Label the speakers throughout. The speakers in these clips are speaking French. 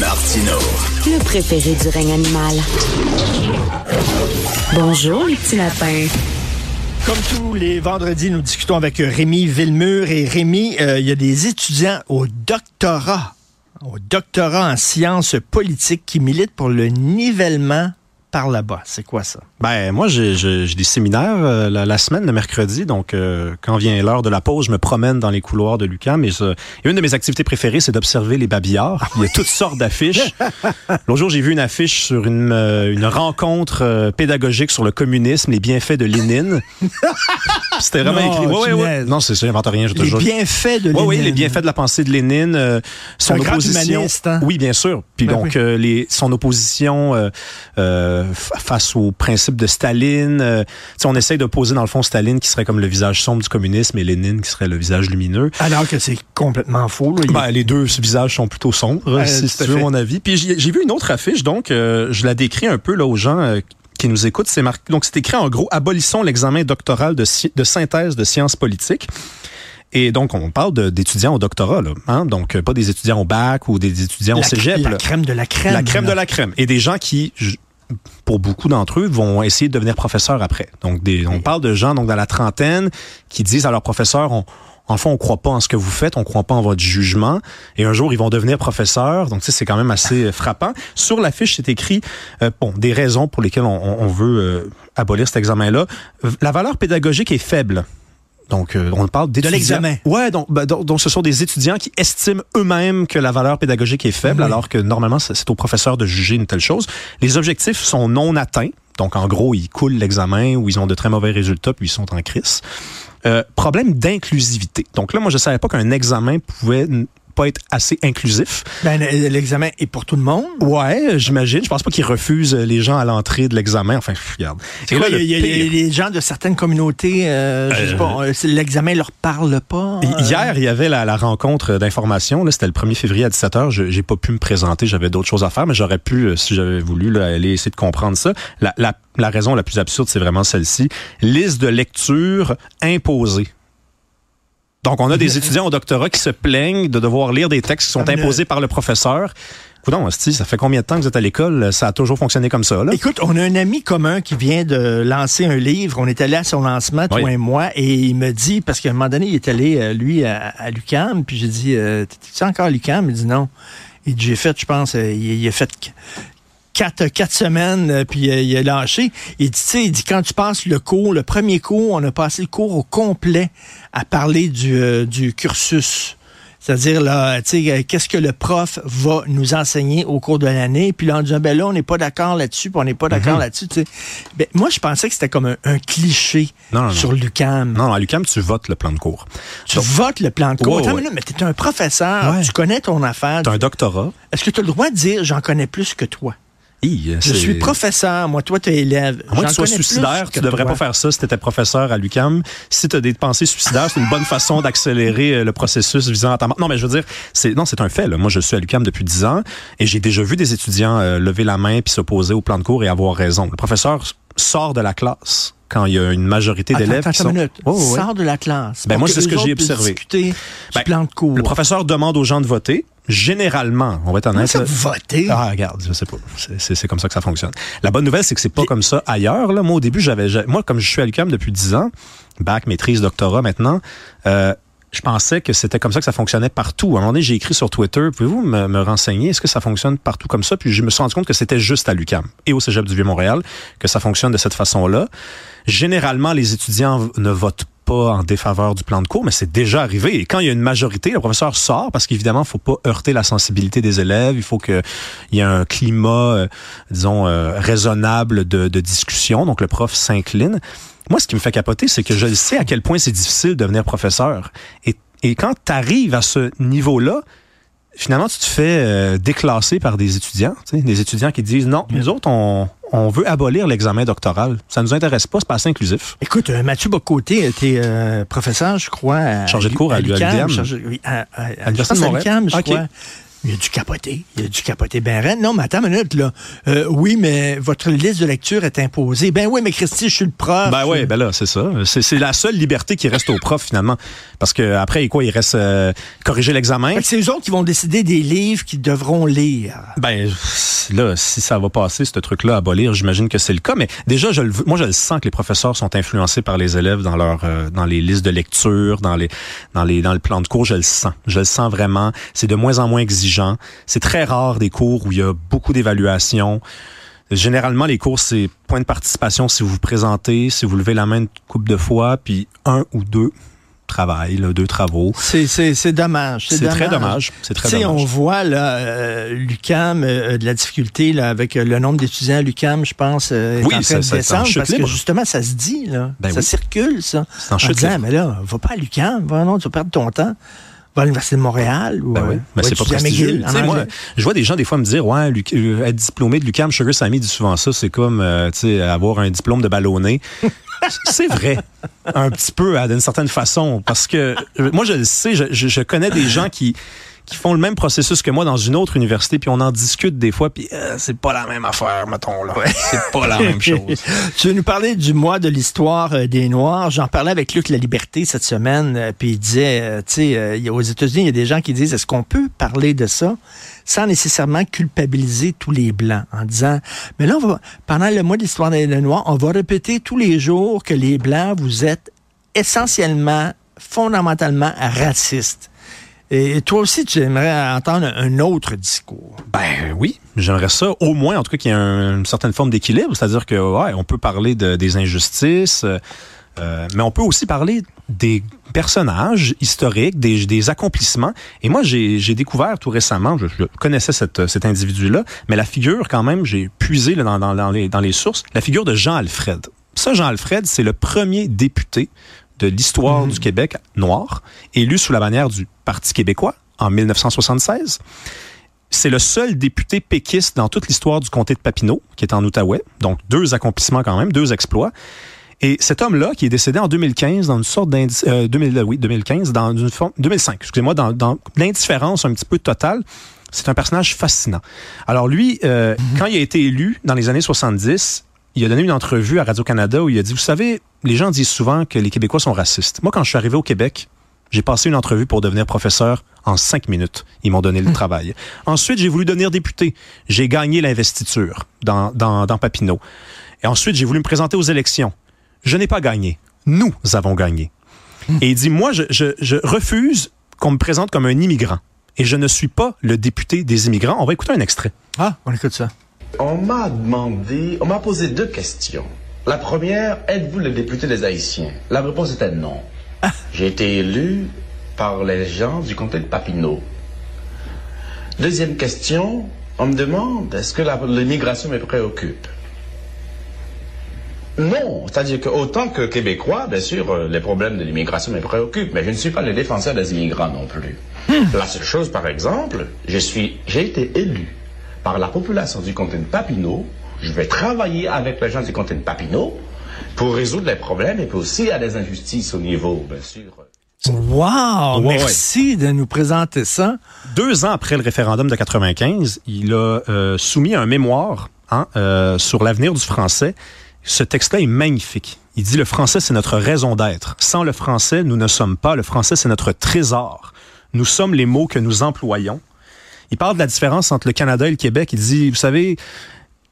Speaker 1: Martino.
Speaker 2: Le préféré du règne animal. Bonjour, les petits lapins.
Speaker 3: Comme tous les vendredis, nous discutons avec Rémi Villemur. Et Rémi, euh, il y a des étudiants au doctorat, au doctorat en sciences politiques qui militent pour le nivellement par là-bas. C'est quoi ça?
Speaker 4: Ben moi j'ai des séminaires euh, la, la semaine le mercredi donc euh, quand vient l'heure de la pause je me promène dans les couloirs de Lucam et, je- et une de mes activités préférées c'est d'observer les babillards. Il y a toutes sortes d'affiches. L'autre jour j'ai vu une affiche sur une euh, une rencontre euh, pédagogique sur le communisme les bienfaits de Lénine. C'était vraiment
Speaker 3: Non,
Speaker 4: écrit. Ouais, ouais, ouais. Non c'est ça j'invente rien je te
Speaker 3: Les
Speaker 4: jure.
Speaker 3: bienfaits de
Speaker 4: Oui, oui,
Speaker 3: Lénine.
Speaker 4: les bienfaits de la pensée de Lénine, euh, son
Speaker 3: un grand
Speaker 4: opposition.
Speaker 3: humaniste, hein?
Speaker 4: Oui, bien sûr. Puis
Speaker 3: Ben
Speaker 4: donc
Speaker 3: oui.
Speaker 4: euh, les, son opposition euh, euh, face au principe de Staline. euh, on essaye d'opposer dans le fond Staline qui serait comme le visage sombre du communisme et Lénine qui serait le visage lumineux.
Speaker 3: Alors que c'est complètement faux. là.
Speaker 4: Ben, les deux visages sont plutôt sombres, si tu veux mon avis. Puis j'ai vu une autre affiche, donc euh, je la décris un peu là aux gens euh, qui nous écoutent. C'est marqué, donc c'est écrit en gros abolissons l'examen doctoral de, synthèse de sciences politiques. Et donc, on parle d'étudiants au doctorat, là, hein? donc pas des étudiants au bac ou des étudiants au cégep.
Speaker 3: la
Speaker 4: là.
Speaker 3: crème de la crème.
Speaker 4: La crème
Speaker 3: là.
Speaker 4: de la crème. Et des gens qui, pour beaucoup d'entre eux, vont essayer de devenir professeurs après. Donc, des, on parle de gens donc dans la trentaine qui disent à leurs professeurs, on, en fond, on croit pas en ce que vous faites, on croit pas en votre jugement. Et un jour, ils vont devenir professeurs. Donc, c'est quand même assez euh, frappant. Sur la fiche, c'est écrit, euh, bon, des raisons pour lesquelles on veut euh, abolir cet examen-là. La valeur pédagogique est faible. Donc, euh, on parle d'étudiants.
Speaker 3: l'examen.
Speaker 4: Ouais, donc, ben, donc, donc ce sont des étudiants qui estiment eux-mêmes que la valeur pédagogique est faible,
Speaker 3: Oui.
Speaker 4: alors que normalement, c'est au professeur de juger une telle chose. Les objectifs sont non atteints. Donc, en gros, ils coulent l'examen ou ils ont de très mauvais résultats puis ils sont en crise. Euh, problème d'inclusivité. Donc là, moi, je savais pas qu'un examen pouvait pas être assez inclusif.
Speaker 3: Ben, le- l'examen est pour tout le monde.
Speaker 4: Ouais, j'imagine. Je pense pas qu'ils refusent les gens à l'entrée de l'examen. Enfin, regarde.
Speaker 3: Il y y a- les gens de certaines communautés, euh, je sais
Speaker 4: Euh,
Speaker 3: pas, euh, l'examen leur parle pas. euh,
Speaker 4: Hier, il y avait la, la rencontre d'information. C'était le 1er février à 17h. Je j'ai pas pu me présenter. J'avais d'autres choses à faire, mais j'aurais pu, euh, si j'avais voulu, là, aller essayer de comprendre ça. La, la, la raison la plus absurde, c'est vraiment celle-ci. Liste de lecture imposée. Donc, on a des étudiants au doctorat qui se plaignent de devoir lire des textes qui sont imposés par le professeur. Coudon, ça fait combien de temps que vous êtes à l'école? Ça a toujours fonctionné comme ça, là?
Speaker 3: Écoute, on a un ami commun qui vient de lancer un livre. On est allé à son lancement, toi
Speaker 4: Oui.
Speaker 3: et moi, et il me dit, parce qu'à un moment donné, il est allé, euh, lui, à, à l'UQAM, puis j'ai dit, euh, t'es-tu encore à l'UQAM? Il dit non. Il dit, j'ai fait, je pense, euh, il, il a fait quatre, quatre semaines, euh, puis euh, il a lâché. Il dit, tu sais, il dit, quand tu passes le cours, le premier cours, on a passé le cours au complet à parler du, euh, du cursus. C'est-à-dire, là, tu sais, qu'est-ce que le prof va nous enseigner au cours de l'année? Puis là, on dit, ah, ben là, on n'est pas d'accord là-dessus, puis on n'est pas d'accord
Speaker 4: Mhm.
Speaker 3: là-dessus, tu sais. Ben, moi, je pensais que c'était comme un, un cliché
Speaker 4: Non, non, non.
Speaker 3: sur l'UCAM.
Speaker 4: Non, à l'UQAM, tu votes le plan de cours.
Speaker 3: Tu
Speaker 4: Donc,
Speaker 3: votes le plan de cours.
Speaker 4: Ouais,
Speaker 3: Attends,
Speaker 4: ouais.
Speaker 3: mais mais t'es un professeur,
Speaker 4: Ouais.
Speaker 3: tu connais ton affaire.
Speaker 4: Tu as un doctorat.
Speaker 3: Est-ce que tu as le droit de dire, j'en connais plus que toi? Je suis professeur, moi, toi, tu es élève.
Speaker 4: À moins que tu sois suicidaire, tu devrais
Speaker 3: toi.
Speaker 4: pas faire ça si tu étais professeur à l'UCAM. Si tu as des pensées suicidaires, c'est une bonne façon d'accélérer euh, le processus visant à ta mort. Non, mais je veux dire, c'est non, c'est un fait. Là. Moi, je suis à l'UCAM depuis 10 ans et j'ai déjà vu des étudiants euh, lever la main puis s'opposer au plan de cours et avoir raison. Le professeur sort de la classe quand il y a une majorité d'élèves qui sont...
Speaker 3: minute.
Speaker 4: Oh.
Speaker 3: Sors de la classe.
Speaker 4: Ben, moi, c'est ce que j'ai observé. Ben,
Speaker 3: plan de cours.
Speaker 4: Le professeur demande aux gens de voter. Généralement, on va être honnête.
Speaker 3: ça, voter?
Speaker 4: Ah, regarde, je sais pas. C'est- comme ça que ça fonctionne. La bonne nouvelle, c'est que c'est pas comme ça ailleurs. Là. Moi, au début, j'avais, j'a- moi, comme je suis à l'UQAM depuis 10 ans, bac, maîtrise, doctorat maintenant, euh, je pensais que c'était comme ça que ça fonctionnait partout. À un moment donné, j'ai écrit sur Twitter, pouvez-vous me, me renseigner, est-ce que ça fonctionne partout comme ça? Puis je me suis rendu compte que c'était juste à l'UQAM et au Cégep du Vieux-Montréal que ça fonctionne de cette façon-là. Généralement, les étudiants ne votent pas en défaveur du plan de cours, mais c'est déjà arrivé. Et quand il y a une majorité, le professeur sort parce qu'évidemment, il faut pas heurter la sensibilité des élèves. Il faut qu'il y ait un climat, euh, disons, euh, raisonnable de, discussion. Donc, le prof s'incline. Moi, ce qui me fait capoter, c'est que je sais à quel point c'est difficile de devenir professeur. Et, et quand tu arrives à ce niveau-là, finalement, tu te fais euh, déclasser par des étudiants, tu des étudiants qui disent non, nous autres, on, on veut abolir l'examen doctoral. Ça nous intéresse pas, c'est pas assez inclusif.
Speaker 3: Écoute, euh, Mathieu Bocoté était euh, professeur, je crois. à-
Speaker 4: Chargé de cours à
Speaker 3: l'UQAM,
Speaker 4: l'UQAM.
Speaker 3: oui, à, à, à
Speaker 4: l'Université de
Speaker 3: à
Speaker 4: Montréal.
Speaker 3: je
Speaker 4: Ok.
Speaker 3: crois. Il a dû capoter. Il a dû capoter ben raide. Non, mais attends une minute, là. Euh, oui, mais votre liste de lecture est imposée. Ben oui, mais Christy, je suis le prof.
Speaker 4: Ben oui, ben là, c'est ça. C'est, la seule liberté qui reste au prof, finalement. Parce que après, quoi, il reste euh, corriger l'examen?
Speaker 3: C'est eux autres qui vont décider des livres qu'ils devront lire.
Speaker 4: Ben là, si ça va passer, ce truc-là, à abolir, j'imagine que c'est le cas. Mais déjà, je le, moi, je le sens que les professeurs sont influencés par les élèves dans leur, euh, dans les listes de lecture, dans les, dans les, dans le plan de cours. Je le sens. Je le sens vraiment. C'est de moins en moins exigeant c'est très rare des cours où il y a beaucoup d'évaluations. Généralement, les cours, c'est point de participation si vous vous présentez, si vous levez la main une couple de fois, puis un ou deux travail, deux travaux.
Speaker 3: C'est, c'est, dommage.
Speaker 4: C'est, très dommage. C'est très dommage.
Speaker 3: On voit là, euh, l'UCAM, euh, de la difficulté là, avec euh, le nombre d'étudiants à l'UCAM, je pense, est
Speaker 4: oui,
Speaker 3: en train
Speaker 4: ça,
Speaker 3: de descendre. parce
Speaker 4: libre.
Speaker 3: que justement, ça se dit, là.
Speaker 4: Ben
Speaker 3: ça
Speaker 4: oui.
Speaker 3: circule, ça.
Speaker 4: C'est en chute
Speaker 3: disant, mais là, va pas à l'UCAM, va, non, tu vas perdre ton temps. Va à l'Université de Montréal ou
Speaker 4: Ben oui,
Speaker 3: euh,
Speaker 4: mais
Speaker 3: va
Speaker 4: c'est pas prestigieux.
Speaker 3: McGill,
Speaker 4: Tu
Speaker 3: en
Speaker 4: sais, moi, je vois des gens des fois me dire, ouais, euh, être diplômé de l'UQAM, Sugar Sammy dit souvent ça, c'est comme, euh, avoir un diplôme de ballonné. c'est vrai, un petit peu, hein, d'une certaine façon, parce que moi, je le sais, je, je- je connais des gens qui qui font le même processus que moi dans une autre université, puis on en discute des fois, puis euh, c'est pas la même affaire, mettons là. C'est pas la même chose.
Speaker 3: Tu veux nous parler du mois de l'histoire euh, des Noirs? J'en parlais avec Luc La Liberté cette semaine, euh, puis il disait, tu sais, aux États-Unis, il y a des gens qui disent, est-ce qu'on peut parler de ça sans nécessairement culpabiliser tous les Blancs en disant, mais là, on va, pendant le mois de l'histoire des Noirs, on va répéter tous les jours que les Blancs, vous êtes essentiellement, fondamentalement racistes. Et toi aussi, tu aimerais entendre un autre discours?
Speaker 4: Ben oui, j'aimerais ça. Au moins, en tout cas, qu'il y ait un- une certaine forme d'équilibre, c'est-à-dire que ouais, on peut parler de, des injustices, euh, euh, mais on peut aussi parler des personnages historiques, des, accomplissements. Et moi, j'ai découvert tout récemment, je, connaissais cet individu-là, mais la figure, quand même, j'ai puisé dans, les, dans les sources, la figure de Jean Alfred. Ça, Jean Alfred, c'est le premier député de l'histoire du Québec noir, élu sous la bannière du Parti québécois en 1976. C'est le seul député péquiste dans toute l'histoire du comté de Papineau, qui est en Outaouais. Donc, deux accomplissements quand même, deux exploits. Et cet homme-là, qui est décédé en 2015 dans une sorte d'indice, euh, 2000, oui, 2015, dans une forme, 2005, excusez-moi, dans, dans l'indifférence un petit peu totale, c'est un personnage fascinant. Alors lui, euh, quand il a été élu dans les années 70, il a donné une entrevue à Radio-Canada où il a dit, vous savez, les gens disent souvent que les Québécois sont racistes. Moi, quand je suis arrivé au Québec, j'ai passé une entrevue pour devenir professeur en cinq minutes. Ils m'ont donné le travail. Ensuite, j'ai voulu devenir député. J'ai gagné l'investiture dans, dans, dans Papineau. Et ensuite, j'ai voulu me présenter aux élections. Je n'ai pas gagné. Nous avons gagné. Et il dit, moi, je, je, je refuse qu'on me présente comme un immigrant. Et je ne suis pas le député des immigrants. On va écouter un extrait.
Speaker 3: Ah, on écoute ça.
Speaker 1: On m'a demandé, on m'a posé deux questions. La première, êtes-vous le député des Haïtiens? La réponse était non. J'ai été élu par les gens du comté de Papineau. Deuxième question, on me demande, est-ce que l'immigration me préoccupe? Non, c'est-à-dire que autant que Québécois, bien sûr, euh, les problèmes de l'immigration me préoccupent, mais je ne suis pas le défenseur des immigrants non plus. La seule chose, par exemple, je suis, j'ai été élu par la population du comté de Papineau. Je vais travailler avec les gens du comté de Papineau pour résoudre les problèmes et puis aussi il y a des injustices au niveau, bien sûr.
Speaker 3: Wow!
Speaker 4: Ouais,
Speaker 3: merci de nous présenter ça.
Speaker 4: Deux ans après le référendum de 95, il a euh, soumis un mémoire hein, euh, sur l'avenir du français. Ce texte-là est magnifique. Il dit le français, c'est notre raison d'être. Sans le français, nous ne sommes pas. Le français, c'est notre trésor. Nous sommes les mots que nous employons. Il parle de la différence entre le Canada et le Québec. Il dit, vous savez,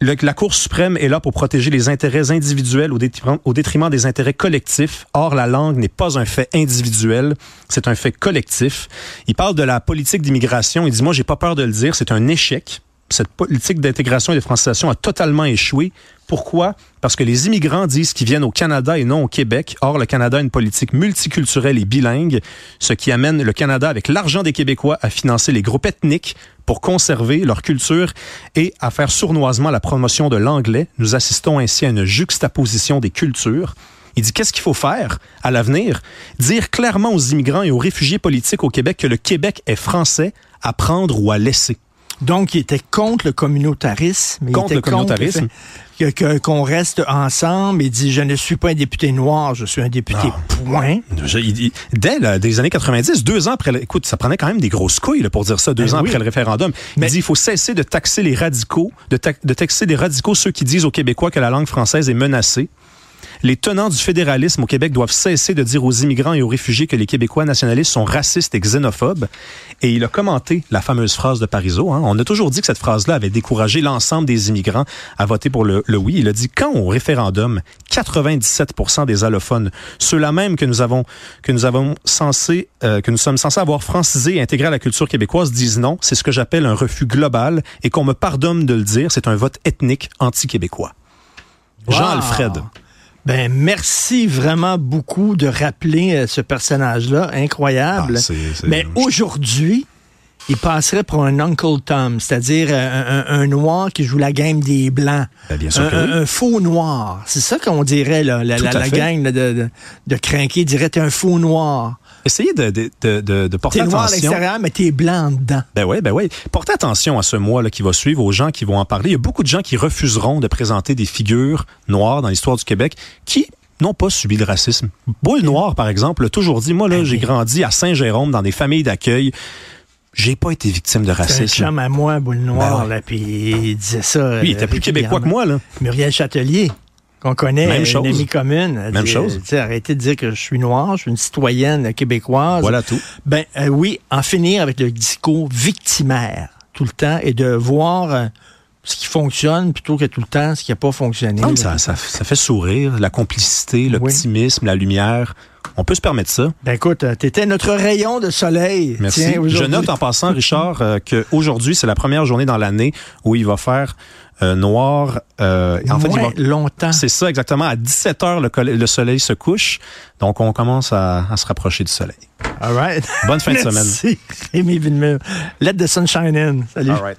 Speaker 4: la Cour suprême est là pour protéger les intérêts individuels au détriment, au détriment des intérêts collectifs. Or, la langue n'est pas un fait individuel, c'est un fait collectif. Il parle de la politique d'immigration. Il dit, moi, j'ai pas peur de le dire, c'est un échec. Cette politique d'intégration et de francisation a totalement échoué. Pourquoi? Parce que les immigrants disent qu'ils viennent au Canada et non au Québec. Or, le Canada a une politique multiculturelle et bilingue, ce qui amène le Canada, avec l'argent des Québécois, à financer les groupes ethniques pour conserver leur culture et à faire sournoisement la promotion de l'anglais. Nous assistons ainsi à une juxtaposition des cultures. Il dit qu'est-ce qu'il faut faire à l'avenir? Dire clairement aux immigrants et aux réfugiés politiques au Québec que le Québec est français à prendre ou à laisser.
Speaker 3: Donc, il était contre le communautarisme. Il
Speaker 4: Contre
Speaker 3: était
Speaker 4: le communautarisme?
Speaker 3: que- Qu'on reste ensemble. Il dit, je ne suis pas un député noir, je suis un député
Speaker 4: Ah.
Speaker 3: point.
Speaker 4: Je- il- il- dès là, des années 90, deux ans après, le- écoute, ça prenait quand même des grosses couilles là, pour dire ça, deux
Speaker 3: Ben
Speaker 4: ans
Speaker 3: oui.
Speaker 4: après le référendum.
Speaker 3: Mais-
Speaker 4: Il dit il faut cesser de taxer les radicaux, de, ta- de taxer les radicaux ceux qui disent aux Québécois que la langue française est menacée. Les tenants du fédéralisme au Québec doivent cesser de dire aux immigrants et aux réfugiés que les Québécois nationalistes sont racistes et xénophobes. Et il a commenté la fameuse phrase de Parizeau. hein. On a toujours dit que cette phrase-là avait découragé l'ensemble des immigrants à voter pour le, le oui. Il a dit quand au référendum, 97% des allophones, ceux-là même que nous avons que nous avons censé euh, que nous sommes censés avoir francisé et intégré à la culture québécoise disent non. C'est ce que j'appelle un refus global et qu'on me pardonne de le dire. C'est un vote ethnique anti-québécois.
Speaker 3: Wow.
Speaker 4: Jean-Alfred.
Speaker 3: Ben, merci vraiment beaucoup de rappeler euh, ce personnage-là. Incroyable.
Speaker 4: Ah, c'est- c'est-
Speaker 3: Mais aujourd'hui, il passerait pour un Uncle Tom, c'est-à-dire euh, un, un- un noir qui joue la game des Blancs.
Speaker 4: Ben, bien sûr
Speaker 3: un,
Speaker 4: que oui.
Speaker 3: un- faux noir. C'est ça qu'on dirait, là. La, la- gang de, de, de crinqués dirait un faux noir.
Speaker 4: Essayez de, de, de, de, de porter
Speaker 3: T'es noir à
Speaker 4: attention.
Speaker 3: l'extérieur, mais t'es blanc dedans.
Speaker 4: Ben oui, ben oui. Portez attention à ce mois là qui va suivre, aux gens qui vont en parler. Il y a beaucoup de gens qui refuseront de présenter des figures noires dans l'histoire du Québec qui n'ont pas subi le racisme. Boule Noire, par exemple, a toujours dit, moi, là,
Speaker 3: Ben
Speaker 4: j'ai grandi à Saint-Jérôme dans des familles d'accueil. J'ai pas été victime de
Speaker 3: C'est un
Speaker 4: racisme.
Speaker 3: chum à moi, boule noire,
Speaker 4: Ben ouais.
Speaker 3: là, puis il disait ça.
Speaker 4: Lui, il était
Speaker 3: euh,
Speaker 4: plus québécois que moi, là.
Speaker 3: Muriel Châtelier, qu'on connaît,
Speaker 4: Même
Speaker 3: une
Speaker 4: chose.
Speaker 3: amie commune. elle
Speaker 4: Même
Speaker 3: dit,
Speaker 4: chose.
Speaker 3: arrêtez de dire que je suis noire, je suis une citoyenne québécoise.
Speaker 4: Voilà tout.
Speaker 3: Ben euh, oui, en finir avec le discours victimaire tout le temps et de voir euh, ce qui fonctionne plutôt que tout le temps ce qui n'a pas fonctionné.
Speaker 4: Non, ça, ça, ça fait sourire, la complicité, l'optimisme, la lumière. On peut se permettre ça.
Speaker 3: Ben écoute, euh, t'étais notre rayon de soleil.
Speaker 4: Merci.
Speaker 3: Tiens,
Speaker 4: Je note en passant, Richard, euh, qu'aujourd'hui, c'est la première journée dans l'année où il va faire euh, noir. euh, en fait, il va-
Speaker 3: longtemps.
Speaker 4: C'est ça, exactement. À 17 heures, le, soleil se couche. Donc, on commence à, à se rapprocher du soleil.
Speaker 3: All right.
Speaker 4: Bonne fin de semaine.
Speaker 3: Merci, Rémi Villemur. Let the sunshine in. Salut.
Speaker 4: All right.